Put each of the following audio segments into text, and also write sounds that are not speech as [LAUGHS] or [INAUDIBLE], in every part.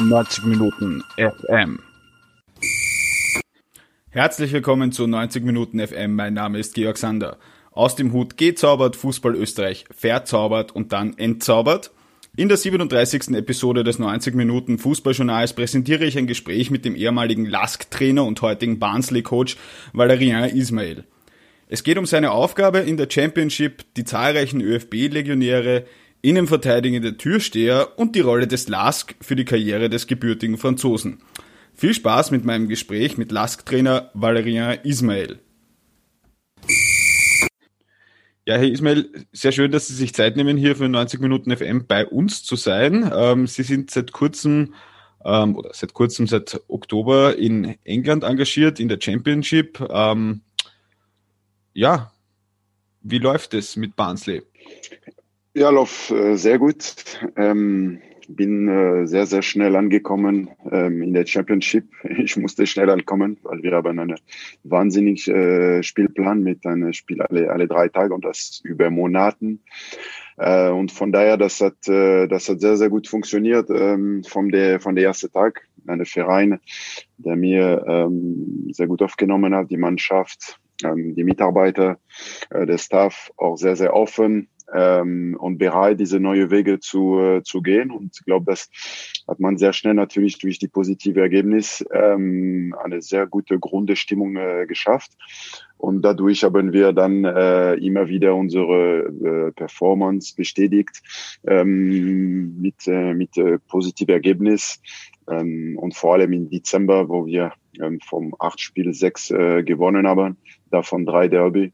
90 Minuten FM. Herzlich willkommen zu 90 Minuten FM. Mein Name ist Georg Sander. Aus dem Hut gezaubert, Fußball Österreich verzaubert und dann entzaubert. In der 37. Episode des 90 Minuten Fußballjournals präsentiere ich ein Gespräch mit dem ehemaligen Lask-Trainer und heutigen Barnsley-Coach Valerian Ismail. Es geht um seine Aufgabe in der Championship, die zahlreichen ÖFB-Legionäre, innenverteidigende Türsteher und die Rolle des Lask für die Karriere des gebürtigen Franzosen. Viel Spaß mit meinem Gespräch mit Lask-Trainer Valerian Ismail. Ja, Herr Ismail, sehr schön, dass Sie sich Zeit nehmen, hier für 90 Minuten FM bei uns zu sein. Ähm, Sie sind seit kurzem ähm, oder seit kurzem, seit Oktober in England engagiert, in der Championship. Ähm, ja, wie läuft es mit Barnsley? Ja, läuft äh, sehr gut. Ähm, bin äh, sehr, sehr schnell angekommen ähm, in der Championship. [LAUGHS] Ich musste schnell ankommen, weil wir haben einen wahnsinnigen äh, Spielplan mit einem Spiel alle, alle drei Tage und das über Monaten. Äh, und von daher, das hat, äh, das hat sehr, sehr gut funktioniert ähm, von der, von der ersten Tag. Ein Verein, der mir ähm, sehr gut aufgenommen hat, die Mannschaft, die Mitarbeiter, äh, der Staff auch sehr, sehr offen ähm, und bereit, diese neue Wege zu, äh, zu gehen. Und ich glaube, das hat man sehr schnell natürlich durch die positive Ergebnis ähm, eine sehr gute Grundstimmung äh, geschafft. Und dadurch haben wir dann äh, immer wieder unsere äh, Performance bestätigt ähm, mit, äh, mit äh, positivem Ergebnis. Ähm, und vor allem im Dezember, wo wir ähm, vom acht Spiel sechs äh, gewonnen haben, davon drei Derby.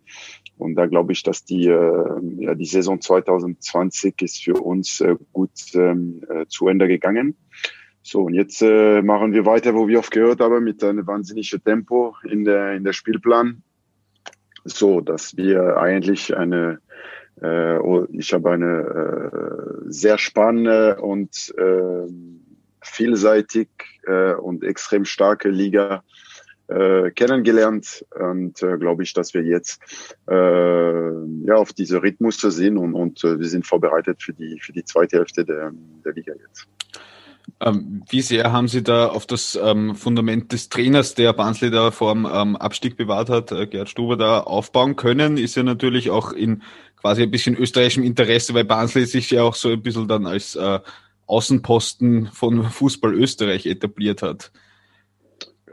Und da glaube ich, dass die, äh, ja, die Saison 2020 ist für uns äh, gut ähm, äh, zu Ende gegangen. So, und jetzt äh, machen wir weiter, wo wir aufgehört haben, mit einem wahnsinnigen Tempo in der, in der Spielplan. So, dass wir eigentlich eine, äh, oh, ich habe eine äh, sehr spannende und äh, vielseitig äh, und extrem starke Liga äh, kennengelernt und äh, glaube ich, dass wir jetzt äh, ja auf diese Rhythmus sind und, und äh, wir sind vorbereitet für die für die zweite Hälfte der, der Liga jetzt. Ähm, wie sehr haben Sie da auf das ähm, Fundament des Trainers, der Barnsley da vor dem ähm, Abstieg bewahrt hat, äh, Gerd Stuber, da aufbauen können? Ist ja natürlich auch in quasi ein bisschen österreichischem Interesse, weil Barnsley sich ja auch so ein bisschen dann als äh, Außenposten von Fußball Österreich etabliert hat.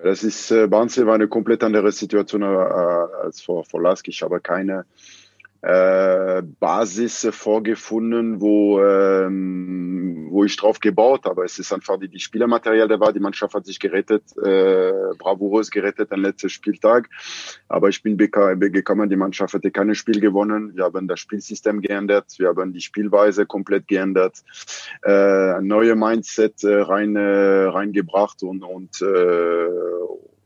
Das ist, äh, Barnsley war eine komplett andere Situation äh, als vor, vor Lask. Ich habe keine äh, Basis vorgefunden, wo, ähm, wo ich drauf gebaut habe. Es ist einfach die, die Spielermaterial, der war, die Mannschaft hat sich gerettet, äh, bravourös gerettet am letzten Spieltag. Aber ich bin gekommen, die Mannschaft hatte kein Spiel gewonnen. Wir haben das Spielsystem geändert, wir haben die Spielweise komplett geändert, äh, ein neues Mindset äh, rein, äh, reingebracht und, und äh,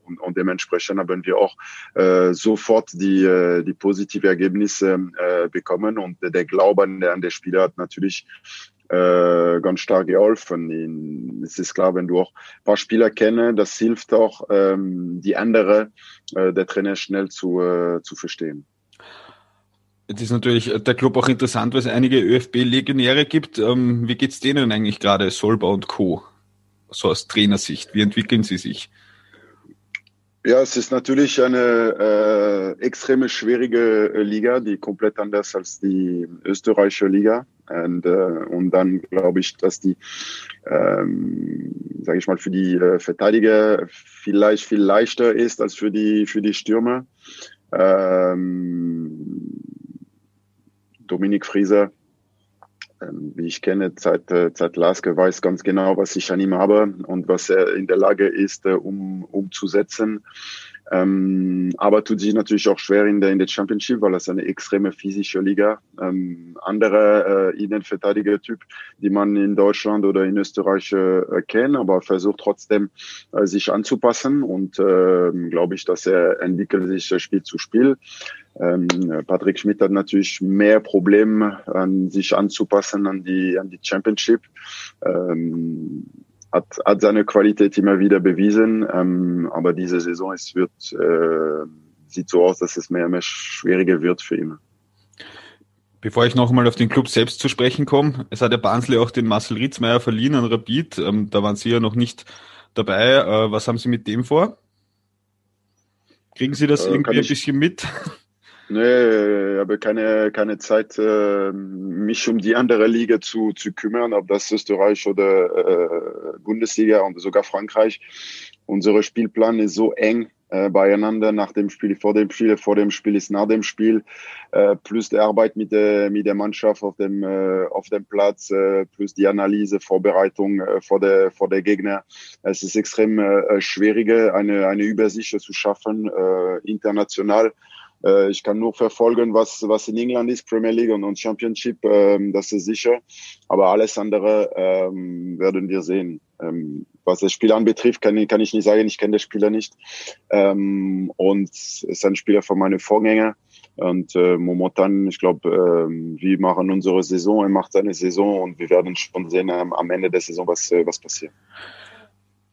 und, und dementsprechend haben wir auch äh, sofort die, äh, die positive Ergebnisse äh, bekommen und der Glaube an der, an der Spieler hat natürlich äh, ganz stark geholfen. Es ist klar, wenn du auch ein paar Spieler kennst, das hilft auch, ähm, die andere äh, der Trainer schnell zu, äh, zu verstehen. Jetzt ist natürlich der Club auch interessant, weil es einige ÖFB-Legionäre gibt. Ähm, wie geht's denen eigentlich gerade, Solba und Co.? So aus Trainersicht. Wie entwickeln sie sich? Ja, es ist natürlich eine äh, extreme schwierige äh, Liga, die komplett anders als die österreichische Liga. Und, äh, und dann glaube ich, dass die, ähm, sage ich mal, für die äh, Verteidiger vielleicht viel leichter ist als für die für die Stürmer. Ähm, Dominik Frieser ähm, wie ich kenne, seit, äh, seit Laske weiß ganz genau, was ich an ihm habe und was er in der Lage ist, äh, um, umzusetzen. Ähm, aber tut sich natürlich auch schwer in der, in der Championship, weil das eine extreme physische Liga. Ähm, andere äh, Innenverteidiger-Typ, die man in Deutschland oder in Österreich äh, kennt, aber versucht trotzdem äh, sich anzupassen und äh, glaube ich, dass er entwickelt sich Spiel zu Spiel. Ähm, Patrick Schmidt hat natürlich mehr Probleme, an sich anzupassen an die, an die Championship. Ähm, hat, hat seine Qualität immer wieder bewiesen, ähm, aber diese Saison es wird, äh, sieht so aus, dass es mehr und mehr schwieriger wird für ihn. Bevor ich nochmal auf den Club selbst zu sprechen komme, es hat der Barnsley auch den Marcel Ritzmeier verliehen an Rapid. Ähm, da waren Sie ja noch nicht dabei. Äh, was haben Sie mit dem vor? Kriegen Sie das äh, irgendwie ein bisschen mit? Nee, habe keine, keine Zeit, äh, mich um die andere Liga zu, zu kümmern, ob das Österreich oder äh, Bundesliga und sogar Frankreich. Unser Spielplan ist so eng äh, beieinander nach dem Spiel, vor dem Spiel, vor dem Spiel ist nach dem Spiel, äh, plus die Arbeit mit der, mit der Mannschaft auf dem, äh, auf dem Platz, äh, plus die Analyse, Vorbereitung äh, vor, der, vor der Gegner. Es ist extrem äh, schwieriger, eine, eine Übersicht zu schaffen, äh, international. Äh, ich kann nur verfolgen, was, was in England ist, Premier League und, und Championship, ähm, das ist sicher. Aber alles andere ähm, werden wir sehen. Ähm, was das Spiel anbetrifft, kann, kann ich nicht sagen, ich kenne den Spieler nicht. Ähm, und es ist ein Spieler von meinen Vorgängern. Und äh, momentan, ich glaube, äh, wir machen unsere Saison, er macht seine Saison und wir werden schon sehen am, am Ende der Saison, was, äh, was passiert.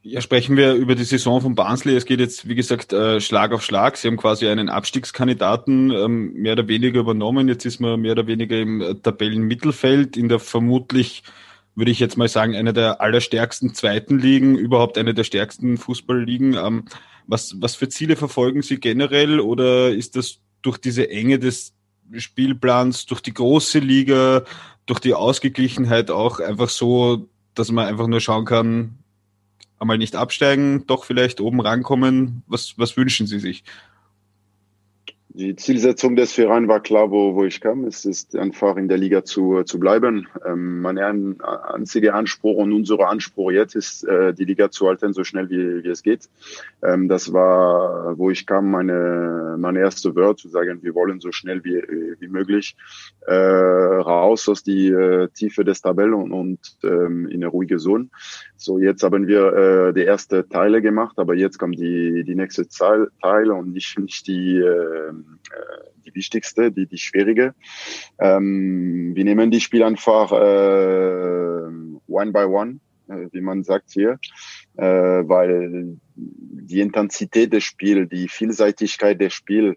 Ja, sprechen wir über die Saison von Barnsley. Es geht jetzt, wie gesagt, äh, Schlag auf Schlag. Sie haben quasi einen Abstiegskandidaten ähm, mehr oder weniger übernommen. Jetzt ist man mehr oder weniger im äh, Tabellenmittelfeld in der vermutlich, würde ich jetzt mal sagen, einer der allerstärksten zweiten Ligen, überhaupt eine der stärksten Fußballligen. Ähm, was, was für Ziele verfolgen Sie generell oder ist das durch diese Enge des Spielplans, durch die große Liga, durch die Ausgeglichenheit auch einfach so, dass man einfach nur schauen kann, einmal nicht absteigen, doch vielleicht oben rankommen? Was, was wünschen Sie sich? Die Zielsetzung des Vereins war klar, wo, wo ich kam. Es ist einfach in der Liga zu, zu bleiben. Ähm, mein einziger Anspruch und unser Anspruch jetzt ist, äh, die Liga zu halten, so schnell wie, wie es geht. Ähm, das war, wo ich kam, meine, meine erste Wort zu sagen, wir wollen so schnell wie, wie möglich äh, raus aus die äh, Tiefe des Tabellen und, und ähm, in eine ruhige Zone. So, jetzt haben wir äh, die erste Teile gemacht, aber jetzt kommt die, die nächste Teile und nicht, nicht die, äh, die wichtigste, die, die schwierige. Ähm, wir nehmen die Spiel einfach äh, one by one, äh, wie man sagt hier, äh, weil die Intensität des Spiels, die Vielseitigkeit des Spiels,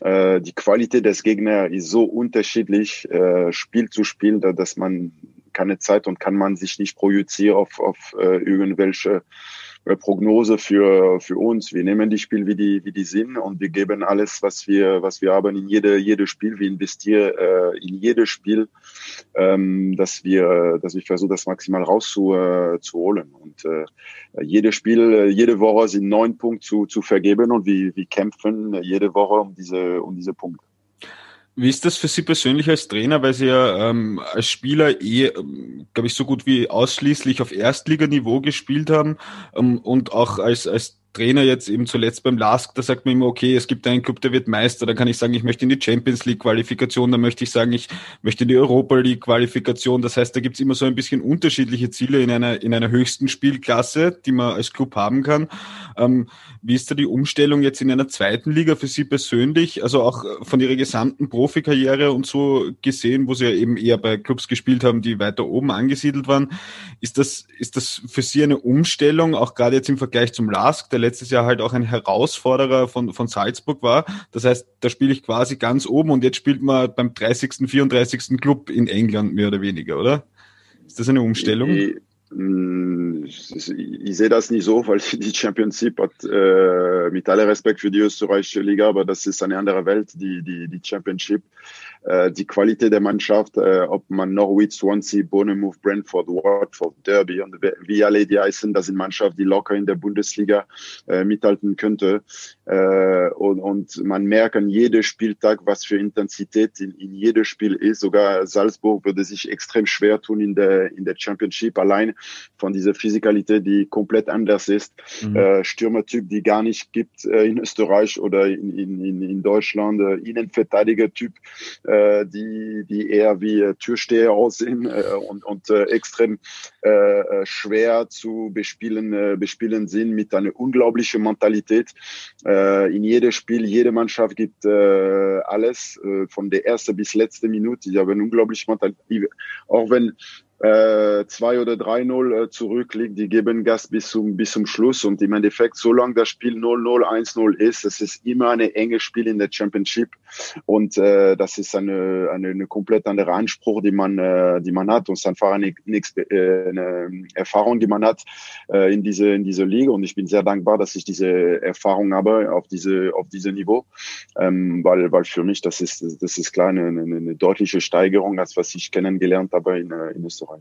äh, die Qualität des Gegners ist so unterschiedlich, äh, Spiel zu Spiel, dass man keine Zeit und kann man sich nicht projizieren auf, auf äh, irgendwelche äh, Prognose für, für uns. Wir nehmen die Spiel wie die, wie die sind und wir geben alles, was wir, was wir haben in jede, jede Spiel. Wir investieren äh, in jedes Spiel, ähm, dass wir, dass wir versuchen, das maximal rauszuholen. Äh, und äh, jedes Spiel, äh, jede Woche sind neun Punkte zu, zu vergeben und wir, wir kämpfen jede Woche um diese, um diese Punkte. Wie ist das für Sie persönlich als Trainer, weil Sie ja ähm, als Spieler eh, ähm, glaube ich, so gut wie ausschließlich auf Erstliganiveau gespielt haben ähm, und auch als, als Trainer jetzt eben zuletzt beim LASK, da sagt man immer, okay, es gibt einen Club, der wird Meister, dann kann ich sagen, ich möchte in die Champions League Qualifikation, dann möchte ich sagen, ich möchte in die Europa League Qualifikation. Das heißt, da gibt's immer so ein bisschen unterschiedliche Ziele in einer, in einer höchsten Spielklasse, die man als Club haben kann. Ähm, wie ist da die Umstellung jetzt in einer zweiten Liga für Sie persönlich? Also auch von Ihrer gesamten Profikarriere und so gesehen, wo Sie ja eben eher bei Clubs gespielt haben, die weiter oben angesiedelt waren. Ist das, ist das für Sie eine Umstellung, auch gerade jetzt im Vergleich zum LASK, der letztes Jahr halt auch ein Herausforderer von, von Salzburg war. Das heißt, da spiele ich quasi ganz oben und jetzt spielt man beim 30., 34. Club in England mehr oder weniger, oder? Ist das eine Umstellung? Ich, ich, ich sehe das nicht so, weil die Championship hat, äh, mit aller Respekt für die österreichische Liga, aber das ist eine andere Welt, die, die, die Championship äh, die Qualität der Mannschaft, äh, ob man Norwich, Swansea, Bournemouth, Brentford, Watford, Derby und wie alle die heißen, das sind Mannschaften, die locker in der Bundesliga äh, mithalten könnte. Äh, und, und man merkt an jedem Spieltag, was für Intensität in, in jedem Spiel ist. Sogar Salzburg würde sich extrem schwer tun in der, in der Championship, allein von dieser Physikalität, die komplett anders ist. Mhm. Äh, Stürmertyp, die gar nicht gibt äh, in Österreich oder in, in, in Deutschland, äh, Innenverteidiger-Typ, äh, äh, die, die eher wie äh, Türsteher aussehen äh, und, und äh, extrem äh, äh, schwer zu bespielen, äh, bespielen sind mit einer unglaublichen Mentalität. Äh, in jedem Spiel, jede Mannschaft gibt äh, alles, äh, von der ersten bis letzte Minute. Die haben unglaublich Mentalität. Auch wenn äh, 2 oder 3-0 äh, zurückliegt, die geben Gas bis zum, bis zum Schluss. Und im Endeffekt, solange das Spiel 0-0, 1-0 ist, es ist immer ein enges Spiel in der Championship. Und äh, das ist eine, eine, eine komplett andere Anspruch, die man, äh, die man hat. Und es ist einfach eine, äh, eine Erfahrung, die man hat äh, in diese in diese Liga. Und ich bin sehr dankbar, dass ich diese Erfahrung habe auf diese auf diesem Niveau, ähm, weil weil für mich das ist das ist klar eine, eine, eine deutliche Steigerung, als was ich kennengelernt habe in, äh, in Österreich.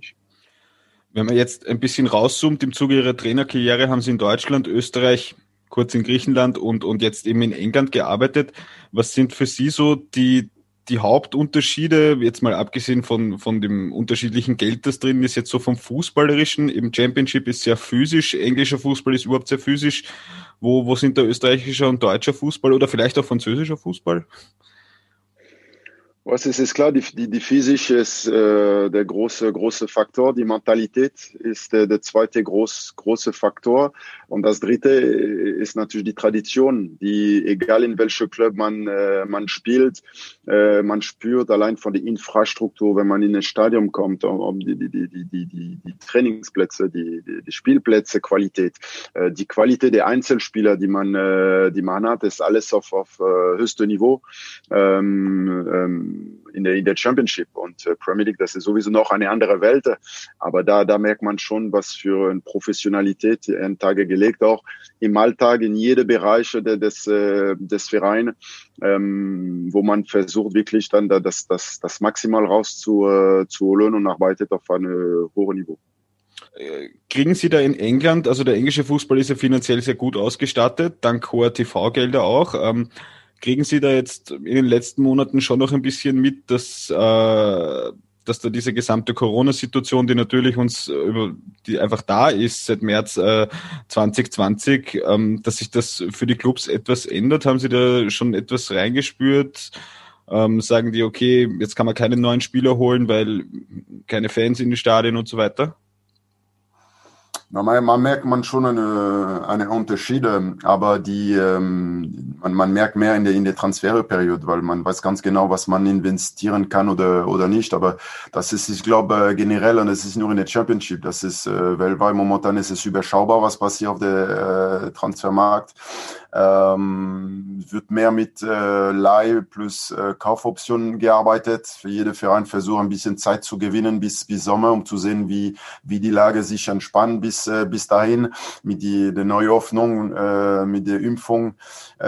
Wenn man jetzt ein bisschen rauszoomt, im Zuge Ihrer Trainerkarriere haben Sie in Deutschland, Österreich, kurz in Griechenland und, und jetzt eben in England gearbeitet. Was sind für Sie so die, die Hauptunterschiede, jetzt mal abgesehen von, von dem unterschiedlichen Geld, das drin ist, jetzt so vom Fußballerischen, im Championship ist sehr physisch, englischer Fußball ist überhaupt sehr physisch. Wo, wo sind der österreichischer und deutscher Fußball oder vielleicht auch französischer Fußball? Was ist, ist klar, die, die, die Physik ist äh, der große, große Faktor. Die Mentalität ist der, der zweite groß, große Faktor. Und das dritte ist natürlich die Tradition, die, egal in welchem Club man, äh, man spielt, äh, man spürt allein von der Infrastruktur, wenn man in ein Stadion kommt, um die, die, die, die, die, die Trainingsplätze, die, die, die Spielplätze, Qualität. Äh, die Qualität der Einzelspieler, die man, äh, die man hat, ist alles auf, auf äh, höchstem Niveau. Ähm, ähm, in der, in der Championship und äh, Premier League, das ist sowieso noch eine andere Welt. Aber da, da merkt man schon, was für eine Professionalität an Tage gelegt, auch im Alltag, in jede Bereiche des, äh, des Vereins, ähm, wo man versucht wirklich dann das, das, das maximal rauszuholen zu und arbeitet auf einem hohen Niveau. Äh, kriegen Sie da in England, also der englische Fußball ist ja finanziell sehr gut ausgestattet, dank hoher TV-Gelder auch. Ähm, Kriegen Sie da jetzt in den letzten Monaten schon noch ein bisschen mit, dass, äh, dass da diese gesamte Corona-Situation, die natürlich uns über, die einfach da ist seit März äh, 2020, ähm, dass sich das für die Clubs etwas ändert? Haben Sie da schon etwas reingespürt? Ähm, sagen die, okay, jetzt kann man keine neuen Spieler holen, weil keine Fans in die Stadien und so weiter? Man, man merkt man schon eine, eine Unterschiede, aber die ähm, man, man merkt mehr in der in der Transferperiode, weil man weiß ganz genau, was man investieren kann oder oder nicht. Aber das ist, ich glaube, generell und es ist nur in der Championship. Das ist äh, weltweit momentan ist es überschaubar, was passiert auf der äh, Transfermarkt ähm, wird mehr mit äh, Leih plus äh, Kaufoptionen gearbeitet. Für jede Verein versucht ein bisschen Zeit zu gewinnen bis bis Sommer, um zu sehen, wie wie die Lage sich entspannt bis äh, bis dahin mit die der Neuöffnung, äh, mit der Impfung äh,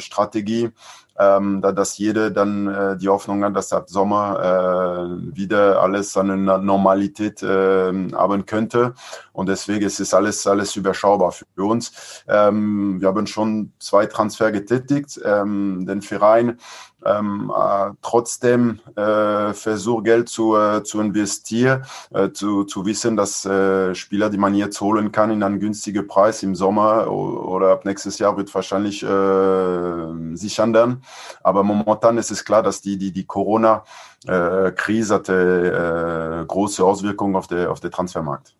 Strategie ähm, da, dass jede dann äh, die Hoffnung hat, dass ab Sommer äh, wieder alles an eine Normalität äh, haben könnte. Und deswegen ist es alles, alles überschaubar für uns. Ähm, wir haben schon zwei Transfer getätigt. Ähm, den Verein ähm, äh, trotzdem äh, versucht, Geld zu, äh, zu investieren, äh, zu, zu wissen, dass äh, Spieler, die man jetzt holen kann, in einen günstigen Preis im Sommer oder ab nächstes Jahr wird wahrscheinlich äh, sich ändern. Aber momentan ist es klar, dass die, die, die Corona-Krise äh, hatte äh, große Auswirkungen auf den auf der Transfermarkt.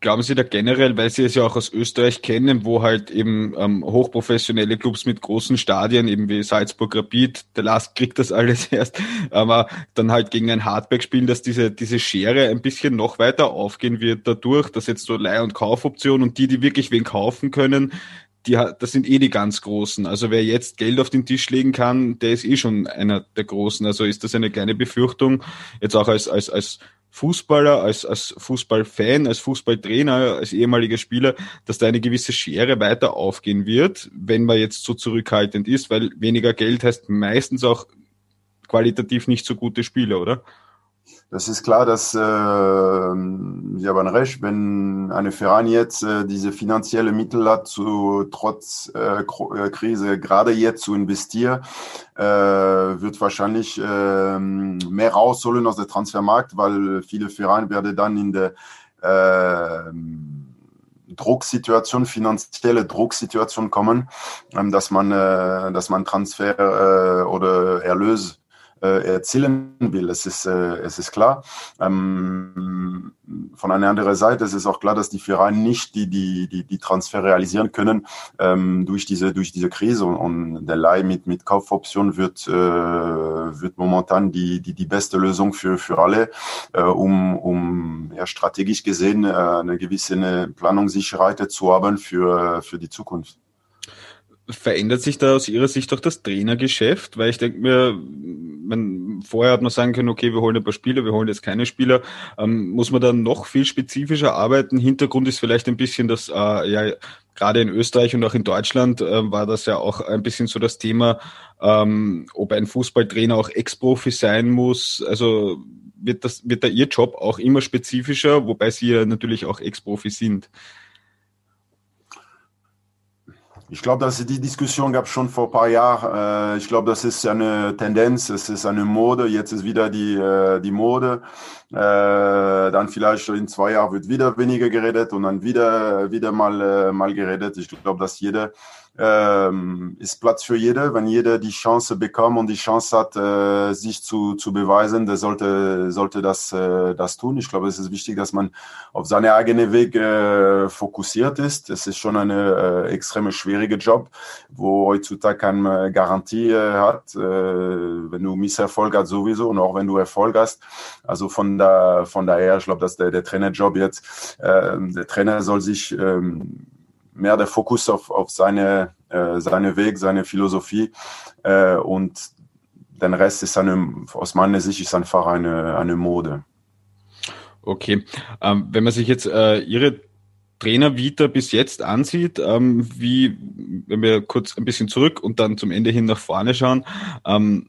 Glauben Sie da generell, weil Sie es ja auch aus Österreich kennen, wo halt eben ähm, hochprofessionelle Clubs mit großen Stadien, eben wie Salzburg Rapid, der Last kriegt das alles [LAUGHS] erst, aber dann halt gegen ein Hardback spielen, dass diese, diese Schere ein bisschen noch weiter aufgehen wird dadurch, dass jetzt so Leih- und Kaufoptionen und die, die wirklich wen kaufen können, die, das sind eh die ganz Großen. Also wer jetzt Geld auf den Tisch legen kann, der ist eh schon einer der Großen. Also ist das eine kleine Befürchtung, jetzt auch als, als, als Fußballer, als, als Fußballfan, als Fußballtrainer, als ehemaliger Spieler, dass da eine gewisse Schere weiter aufgehen wird, wenn man jetzt so zurückhaltend ist, weil weniger Geld heißt meistens auch qualitativ nicht so gute Spieler, oder? Das ist klar, dass äh, Sie haben recht, wenn eine Verein jetzt äh, diese finanzielle Mittel hat, zu, trotz äh, äh Krise gerade jetzt zu investieren, äh, wird wahrscheinlich äh, mehr rausholen aus der Transfermarkt, weil viele Vereine werden dann in der äh, Drucksituation, finanzielle Drucksituation kommen, ähm, dass man, äh, dass man Transfer äh, oder Erlös erzielen will. Es ist, äh, es ist klar. Ähm, von einer anderen Seite ist es auch klar, dass die Vereine nicht die, die, die, die Transfer realisieren können ähm, durch, diese, durch diese Krise. Und, und der Leih mit, mit Kaufoption wird, äh, wird momentan die, die, die beste Lösung für, für alle, äh, um, um ja, strategisch gesehen äh, eine gewisse Planungssicherheit zu haben für, für die Zukunft verändert sich da aus Ihrer Sicht auch das Trainergeschäft? Weil ich denke mir, man, vorher hat man sagen können, okay, wir holen ein paar Spieler, wir holen jetzt keine Spieler. Ähm, muss man dann noch viel spezifischer arbeiten? Hintergrund ist vielleicht ein bisschen, dass äh, ja gerade in Österreich und auch in Deutschland äh, war das ja auch ein bisschen so das Thema, ähm, ob ein Fußballtrainer auch Ex-Profi sein muss. Also wird das, wird da Ihr Job auch immer spezifischer, wobei Sie ja natürlich auch Ex-Profi sind. Ich glaube, dass die Diskussion gab schon vor ein paar Jahren. Äh, ich glaube, das ist eine Tendenz, es ist eine Mode. Jetzt ist wieder die, äh, die Mode. Äh, dann vielleicht in zwei Jahren wird wieder weniger geredet und dann wieder, wieder mal, mal geredet. Ich glaube, dass jeder ähm, ist Platz für jeder. Wenn jeder die Chance bekommt und die Chance hat, äh, sich zu, zu beweisen, der sollte, sollte das, äh, das tun. Ich glaube, es ist wichtig, dass man auf seine eigene Weg äh, fokussiert ist. Es ist schon eine äh, extrem schwierige Job, wo heutzutage keine Garantie äh, hat. Äh, wenn du Misserfolg hast sowieso und auch wenn du Erfolg hast. Also von da, von daher, ich glaube, dass der, der Trainerjob jetzt, äh, der Trainer soll sich ähm, mehr der Fokus auf, auf seine, äh, seine Weg, seine Philosophie äh, und den Rest ist eine, aus meiner Sicht ist einfach eine, eine Mode. Okay, ähm, wenn man sich jetzt äh, Ihre Trainer Vita bis jetzt ansieht, ähm, wie, wenn wir kurz ein bisschen zurück und dann zum Ende hin nach vorne schauen, ähm,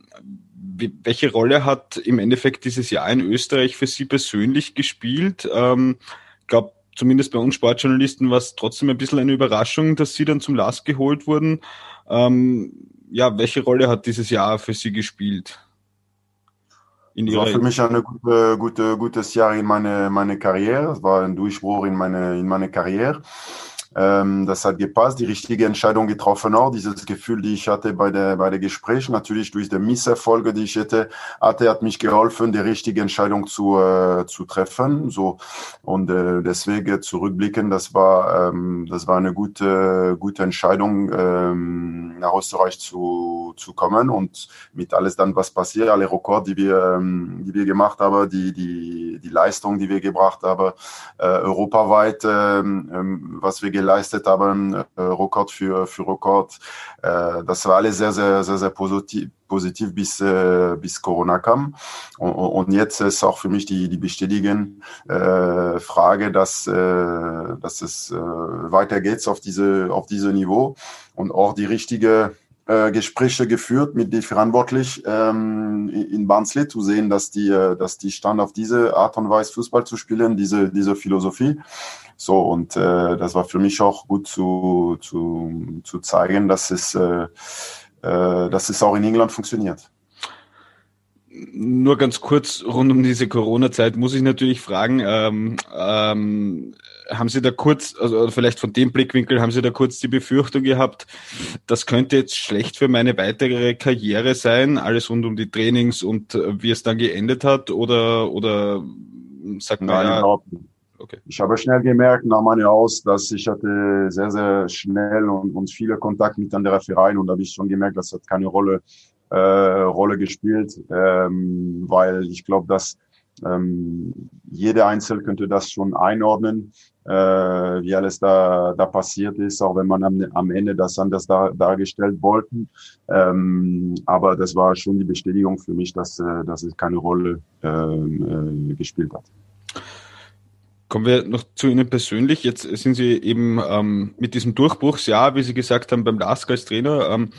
wie, welche Rolle hat im Endeffekt dieses Jahr in Österreich für Sie persönlich gespielt? Ähm, ich glaube, zumindest bei uns Sportjournalisten war es trotzdem ein bisschen eine Überraschung, dass sie dann zum Last geholt wurden. Ähm, ja, welche Rolle hat dieses Jahr für Sie gespielt? In ihrer war für mich ein gute, gute, gutes Jahr in meine, meine Karriere. Es war ein Durchbruch in meine, in meine Karriere. Ähm, das hat gepasst, die richtige Entscheidung getroffen auch. Dieses Gefühl, die ich hatte bei der, bei der Gespräch, natürlich durch die Misserfolge, die ich hatte, hatte, hat mich geholfen, die richtige Entscheidung zu, äh, zu treffen. So. Und äh, deswegen zurückblicken, das war, ähm, das war eine gute, gute Entscheidung, ähm, nach Österreich zu, zu kommen und mit alles dann, was passiert, alle Rekorde, die wir, ähm, die wir gemacht haben, die, die, die Leistung, die wir gebracht haben, äh, europaweit, ähm was wir geleistet haben, äh, Rekord für, für Rekord. Äh, das war alles sehr, sehr, sehr, sehr positiv, positiv bis, äh, bis Corona kam. Und, und jetzt ist auch für mich die, die bestätigen äh, Frage, dass, äh, dass es äh, weitergeht auf diese, auf diese Niveau und auch die richtige äh, Gespräche geführt mit den Verantwortlichen ähm, in Barnsley, zu sehen, dass die, äh, dass die stand auf diese Art und Weise Fußball zu spielen, diese, diese Philosophie. So, und äh, das war für mich auch gut zu, zu, zu zeigen, dass es, äh, äh, dass es auch in England funktioniert. Nur ganz kurz rund um diese Corona-Zeit muss ich natürlich fragen, ähm, ähm, haben Sie da kurz, also vielleicht von dem Blickwinkel, haben Sie da kurz die Befürchtung gehabt, das könnte jetzt schlecht für meine weitere Karriere sein, alles rund um die Trainings und äh, wie es dann geendet hat? Oder, oder sagt man Nein, ja, Okay. Ich habe schnell gemerkt nach meiner Aus, dass ich hatte sehr, sehr schnell und, und viele Kontakt mit anderen Vereinen und da habe ich schon gemerkt, das hat keine Rolle, äh, Rolle gespielt, ähm, weil ich glaube, dass ähm, jeder Einzel könnte das schon einordnen, äh, wie alles da, da passiert ist, auch wenn man am, am Ende das anders da, dargestellt wollten. Ähm, aber das war schon die Bestätigung für mich, dass, äh, dass es keine Rolle ähm, äh, gespielt hat. Kommen wir noch zu Ihnen persönlich. Jetzt sind Sie eben ähm, mit diesem Durchbruchsjahr, wie Sie gesagt haben, beim LASK als Trainer, ähm,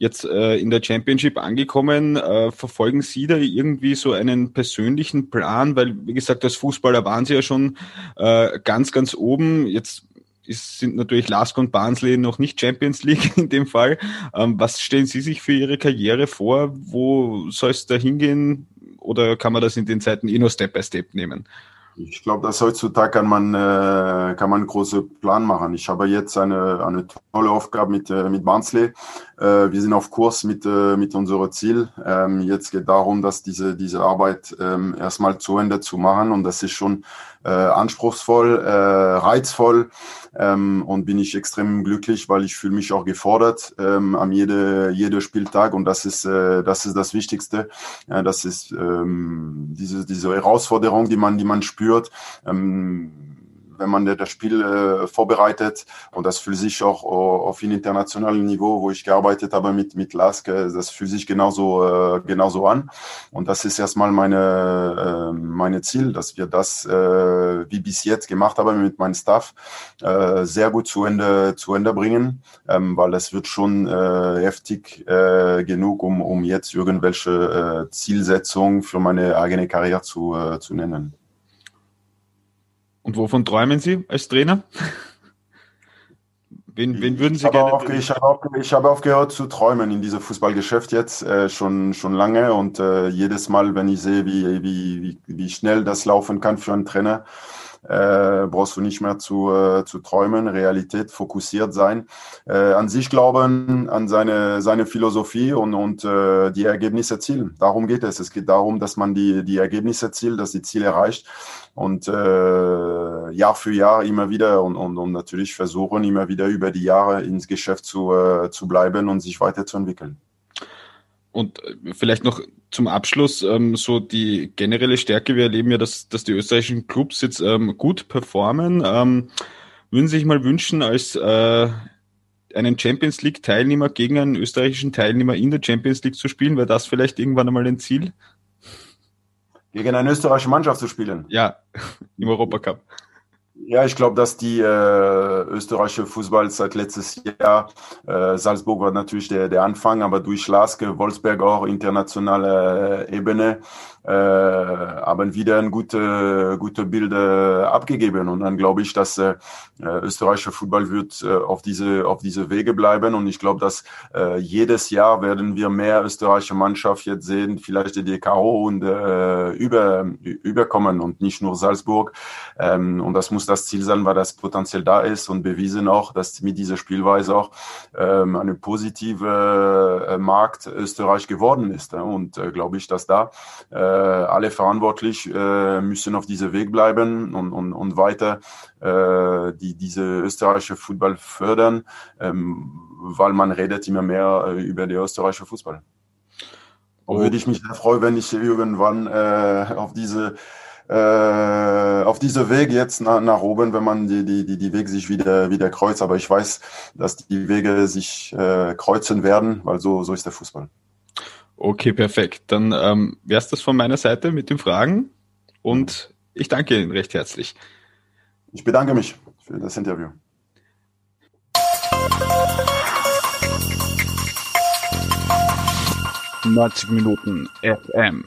jetzt äh, in der Championship angekommen. Äh, verfolgen Sie da irgendwie so einen persönlichen Plan? Weil, wie gesagt, als Fußballer waren Sie ja schon äh, ganz, ganz oben. Jetzt ist, sind natürlich Lask und Barnsley noch nicht Champions League [LAUGHS] in dem Fall. Ähm, was stellen Sie sich für Ihre Karriere vor? Wo soll es da hingehen? Oder kann man das in den Zeiten eh nur Step by Step nehmen? Ich glaube, dass heutzutage kann man, äh, kann man einen großen Plan machen. Ich habe jetzt eine, eine tolle Aufgabe mit, äh, mit Barnsley. Äh, wir sind auf Kurs mit, äh, mit unserem Ziel. Ähm, jetzt geht darum, dass diese, diese Arbeit ähm, erstmal zu Ende zu machen. Und das ist schon äh, anspruchsvoll, äh, reizvoll. Ähm, und bin ich extrem glücklich, weil ich fühle mich auch gefordert ähm, am jede, jede Spieltag. Und das ist, äh, das ist das Wichtigste. Ja, das ist ähm, diese, diese Herausforderung, die man, die man spürt. Ähm, wenn man das Spiel äh, vorbereitet. Und das fühlt sich auch auf einem internationalen Niveau, wo ich gearbeitet habe mit, mit Lask, äh, das fühlt sich genauso, äh, genauso an. Und das ist erstmal meine, äh, meine Ziel, dass wir das, äh, wie bis jetzt gemacht haben mit meinem Staff, äh, sehr gut zu Ende, zu Ende bringen, ähm, weil es wird schon äh, heftig äh, genug, um, um jetzt irgendwelche äh, Zielsetzungen für meine eigene Karriere zu, äh, zu nennen. Und wovon träumen Sie als Trainer? Wen, wen würden Sie ich gerne? Habe ich, habe auf, ich habe aufgehört zu träumen in diesem Fußballgeschäft jetzt äh, schon, schon lange und äh, jedes Mal, wenn ich sehe, wie, wie, wie, wie schnell das laufen kann für einen Trainer, äh, brauchst du nicht mehr zu, äh, zu träumen, Realität fokussiert sein, äh, an sich glauben, an seine, seine Philosophie und, und äh, die Ergebnisse erzielen. Darum geht es. Es geht darum, dass man die, die Ergebnisse erzielt, dass die Ziele erreicht und äh, Jahr für Jahr immer wieder und, und, und natürlich versuchen, immer wieder über die Jahre ins Geschäft zu, äh, zu bleiben und sich weiterzuentwickeln. Und äh, vielleicht noch zum Abschluss ähm, so die generelle Stärke. Wir erleben ja, dass, dass die österreichischen Clubs jetzt ähm, gut performen. Ähm, würden Sie sich mal wünschen, als äh, einen Champions League Teilnehmer gegen einen österreichischen Teilnehmer in der Champions League zu spielen? Wäre das vielleicht irgendwann einmal ein Ziel? Gegen eine österreichische Mannschaft zu spielen? Ja, [LAUGHS] im Europacup. Ja, ich glaube, dass die äh, österreichische Fußball seit letztes Jahr, äh, Salzburg war natürlich der, der Anfang, aber durch Laske, Wolfsberg auch internationale äh, Ebene, äh, haben wieder ein gute, gute Bilder abgegeben. Und dann glaube ich, dass äh, österreichischer Fußball wird äh, auf diese auf diese Wege bleiben. Und ich glaube, dass äh, jedes Jahr werden wir mehr österreichische Mannschaft jetzt sehen, vielleicht die DKO und äh, über überkommen und nicht nur Salzburg. Ähm, und das muss das Ziel sein, weil das Potenzial da ist und bewiesen auch, dass mit dieser Spielweise auch ähm, eine positive äh, Markt Österreich geworden ist. Und äh, glaube ich, dass da äh, alle verantwortlich äh, müssen auf diesem Weg bleiben und, und, und weiter äh, die diese österreichische Fußball fördern, ähm, weil man redet immer mehr äh, über den österreichischen Fußball. Und oh. würde ich mich sehr freuen, wenn ich irgendwann äh, auf diese äh, auf diese Weg jetzt nach, nach oben, wenn man die, die, die, die Wege sich wieder, wieder kreuzt. Aber ich weiß, dass die Wege sich äh, kreuzen werden, weil so, so ist der Fußball. Okay, perfekt. Dann ähm, wäre es das von meiner Seite mit den Fragen und ich danke Ihnen recht herzlich. Ich bedanke mich für das Interview. Neunzig Minuten FM.